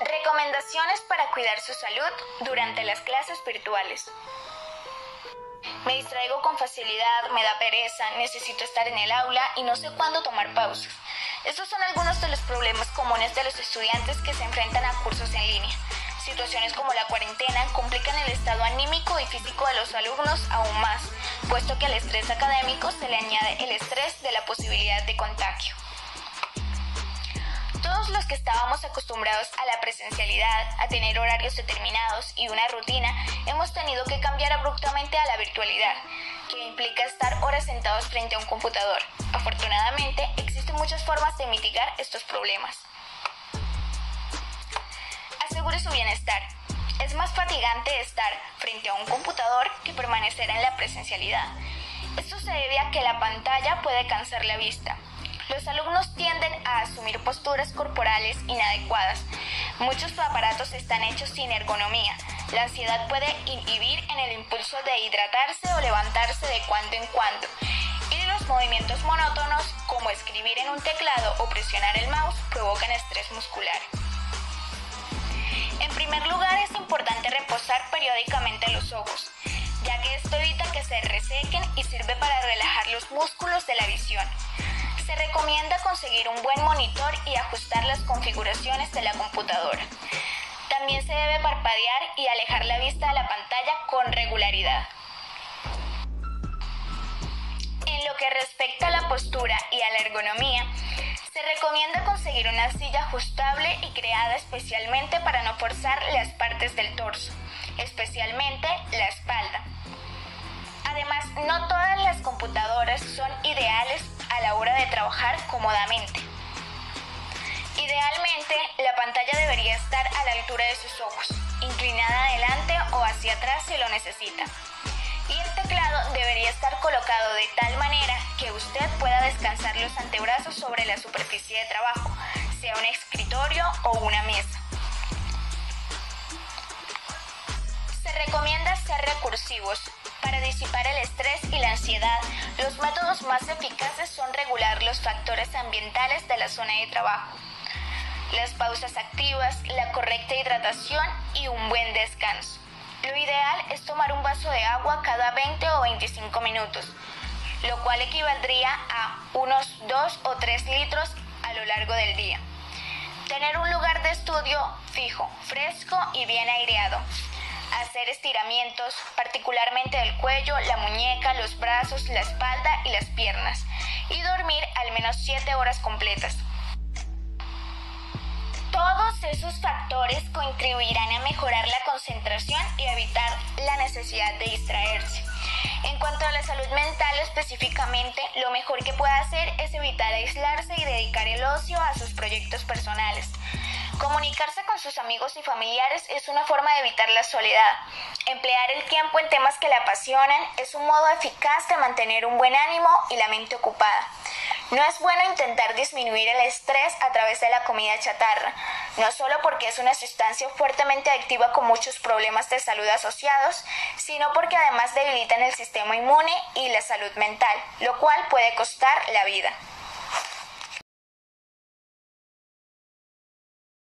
Recomendaciones para cuidar su salud durante las clases virtuales. Me distraigo con facilidad, me da pereza, necesito estar en el aula y no sé cuándo tomar pausas. Estos son algunos de los problemas comunes de los estudiantes que se enfrentan a cursos en línea. Situaciones como la cuarentena complican el estado anímico y físico de los alumnos aún más, puesto que al estrés académico se le añade el estrés de la posibilidad de contagio. Todos los que estábamos acostumbrados a la presencialidad, a tener horarios determinados y una rutina, hemos tenido que cambiar abruptamente a la virtualidad, que implica estar horas sentados frente a un computador. Afortunadamente, existen muchas formas de mitigar estos problemas. Asegure su bienestar. Es más fatigante estar frente a un computador que permanecer en la presencialidad. Esto se debe a que la pantalla puede cansar la vista, los alumnos tienden a asumir posturas corporales inadecuadas. Muchos aparatos están hechos sin ergonomía. La ansiedad puede inhibir en el impulso de hidratarse o levantarse de cuando en cuando. Y los movimientos monótonos, como escribir en un teclado o presionar el mouse, provocan estrés muscular. En primer lugar, es importante reposar periódicamente los ojos, ya que esto evita que se resequen y sirve para relajar los músculos de la visión. Se recomienda conseguir un buen monitor y ajustar las configuraciones de la computadora. También se debe parpadear y alejar la vista de la pantalla con regularidad. En lo que respecta a la postura y a la ergonomía, se recomienda conseguir una silla ajustable y creada especialmente para no forzar las partes del torso, especialmente la espalda. Además, no todas las computadoras son ideales a la hora de trabajar cómodamente. Idealmente, la pantalla debería estar a la altura de sus ojos, inclinada adelante o hacia atrás si lo necesita. Y el teclado debería estar colocado de tal manera que usted pueda descansar los antebrazos sobre la superficie de trabajo, sea un escritorio o una mesa. Recomienda ser recursivos, para disipar el estrés y la ansiedad, los métodos más eficaces son regular los factores ambientales de la zona de trabajo, las pausas activas, la correcta hidratación y un buen descanso. Lo ideal es tomar un vaso de agua cada 20 o 25 minutos, lo cual equivaldría a unos 2 o 3 litros a lo largo del día. Tener un lugar de estudio fijo, fresco y bien aireado hacer estiramientos, particularmente del cuello, la muñeca, los brazos, la espalda y las piernas, y dormir al menos 7 horas completas. Todos esos factores contribuirán a mejorar la concentración y evitar la necesidad de distraerse. En cuanto a la salud mental específicamente, lo mejor que puede hacer es evitar aislarse y dedicar el ocio a sus proyectos personales. Comunicarse con sus amigos y familiares es una forma de evitar la soledad. Emplear el tiempo en temas que le apasionan es un modo eficaz de mantener un buen ánimo y la mente ocupada. No es bueno intentar disminuir el estrés a través de la comida chatarra, no solo porque es una sustancia fuertemente adictiva con muchos problemas de salud asociados, sino porque además debilitan el sistema inmune y la salud mental, lo cual puede costar la vida.